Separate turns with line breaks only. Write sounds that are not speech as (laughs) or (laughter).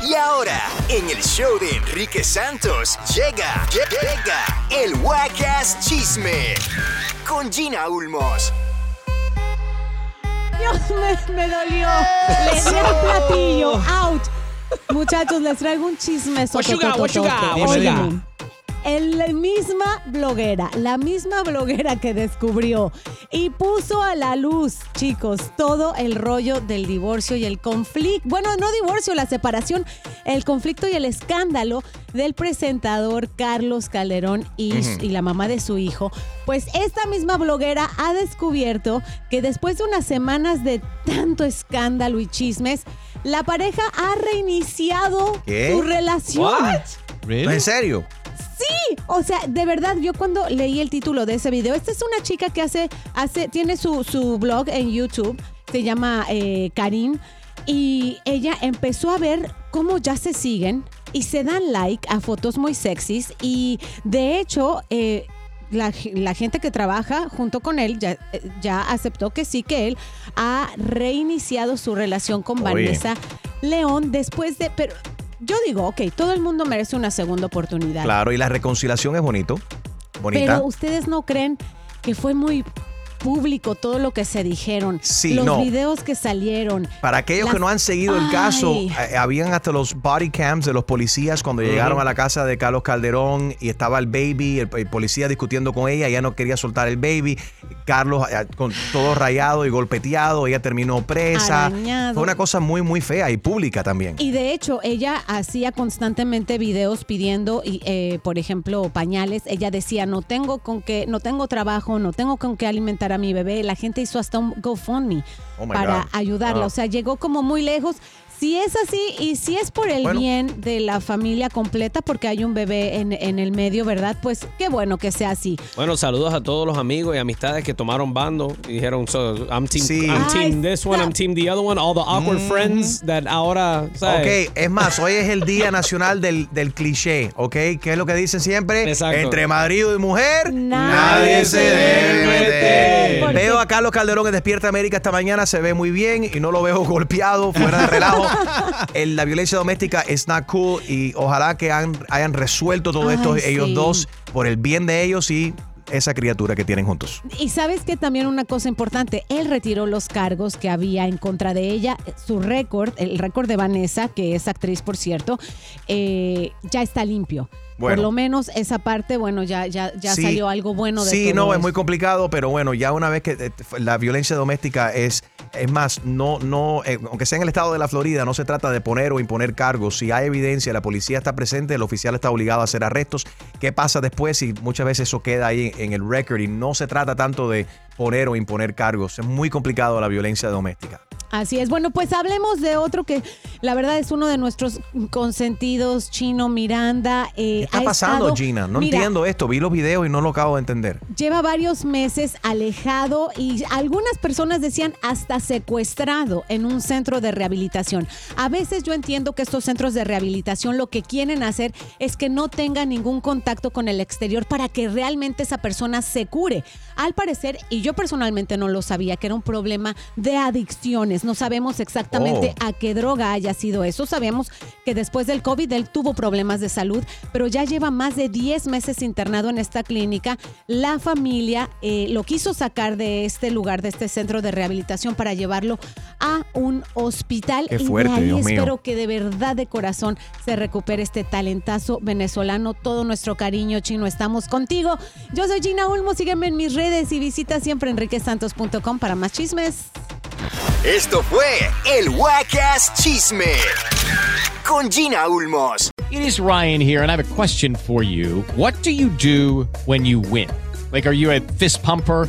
Y ahora, en el show de Enrique Santos, llega, llega el Wacas Chisme con Gina Ulmos.
Dios, me, me dolió. Le di al platillo. Out. Muchachos, les traigo un chisme.
What you What? What?
El- la misma bloguera, la misma bloguera que descubrió y puso a la luz, chicos, todo el rollo del divorcio y el conflicto, bueno, no divorcio, la separación, el conflicto y el escándalo del presentador Carlos Calderón y, y la mamá de su hijo. Pues esta misma bloguera ha descubierto que después de unas semanas de tanto escándalo y chismes, la pareja ha reiniciado
¿Qué?
su relación.
¿No, ¿En serio?
O sea, de verdad, yo cuando leí el título de ese video, esta es una chica que hace, hace tiene su, su blog en YouTube, se llama eh, Karin, y ella empezó a ver cómo ya se siguen y se dan like a fotos muy sexys y de hecho... eh, la, la gente que trabaja junto con él ya, ya aceptó que sí, que él ha reiniciado su relación con
Oye.
Vanessa León después de... Pero yo digo, ok, todo el mundo merece una segunda oportunidad.
Claro, y la reconciliación es bonito. Bonita.
Pero ustedes no creen que fue muy público todo lo que se dijeron.
Sí,
los
no.
videos que salieron.
Para aquellos
Las-
que no han seguido el caso,
Ay.
eh, habían hasta los body cams de los policías cuando llegaron a la casa de Carlos Calderón y estaba el baby, el, el policía discutiendo con ella, ella no quería soltar el baby, Carlos eh, con todo rayado y golpeteado, ella terminó presa.
Arañado.
Fue una cosa muy, muy fea y pública también.
Y de hecho, ella hacía constantemente videos pidiendo, eh, por ejemplo, pañales. Ella decía, no tengo con qué, no tengo trabajo, no tengo con qué alimentar a mi bebé. La gente hizo hasta un GoFundMe
Oh
para
God.
ayudarla. O sea, llegó como muy lejos. Si es así y si es por el
Bueno.
bien de la familia completa, porque hay un bebé en, en el medio, ¿verdad? Pues qué bueno que sea así.
Bueno, saludos a todos los amigos y amistades que tomaron bando y dijeron, so, I'm team,
Sí.
I'm
Ay,
team this one, I'm team the other one, all the awkward friends that ahora, ¿sabes?
Ok, es más, hoy es el Día Nacional del, del Cliché, ¿ok? ¿Qué es lo que dicen siempre?
Exacto.
Entre marido y mujer,
Nadie
se debe meter. Veo a Carlos Calderón en Despierta América esta mañana, se ve muy bien y no lo veo golpeado, fuera de relajo. (laughs) El- la violencia doméstica es not cool y ojalá que han- hayan resuelto todo
Ay,
esto ellos dos por el bien de ellos y esa criatura que tienen juntos.
Y sabes que también una cosa importante, él retiró los cargos que había en contra de ella, su récord, el récord de Vanessa, que es actriz por cierto, eh, ya está limpio.
Bueno.
Por lo menos esa parte, bueno, ya, ya, ya
Sí.
salió algo bueno de
Sí,
todo
no, es muy complicado, pero bueno, ya una vez que eh, la violencia doméstica es, es más, no, no, eh, aunque sea en el estado de la Florida, no se trata de poner o imponer cargos. Si hay evidencia, la policía está presente, el oficial está obligado a hacer arrestos. ¿Qué pasa después? Y muchas veces eso queda ahí en el record y no se trata tanto de poner o imponer cargos. Es muy complicado la violencia doméstica.
Así es. Bueno, pues hablemos de otro que la verdad es uno de nuestros consentidos, Chino Miranda. eh,
¿Qué está
ha
pasando,
estado-
Gina? No
Mira,
entiendo esto. Vi los videos y no lo acabo de entender.
Lleva varios meses alejado y algunas personas decían hasta secuestrado en un centro de rehabilitación. A veces yo entiendo que estos centros de rehabilitación lo que quieren hacer es que no tenga ningún contacto con el exterior para que realmente esa persona se cure. Al parecer, y yo personalmente no lo sabía, que era un problema de adicciones. No sabemos exactamente
Oh.
a qué droga haya sido eso. Sabemos que después del COVID él tuvo problemas de salud, pero ya lleva más de 10 meses internado en esta clínica. La familia eh, lo quiso sacar de este lugar, de este centro de rehabilitación, para llevarlo a un hospital.
Qué
y
fuerte,
de ahí
Dios mío.
espero que de verdad de corazón se recupere este talentazo venezolano. Todo nuestro cariño chino, estamos contigo. Yo soy Gina Ulmo, sígueme en mis redes y visita siempre enriquesantos.com para más chismes.
Esto fue el Wacas Chisme con Gina Ulmos.
It is Ryan here, and I have a question for you. What do you do when you win? Like, are you a fist pumper?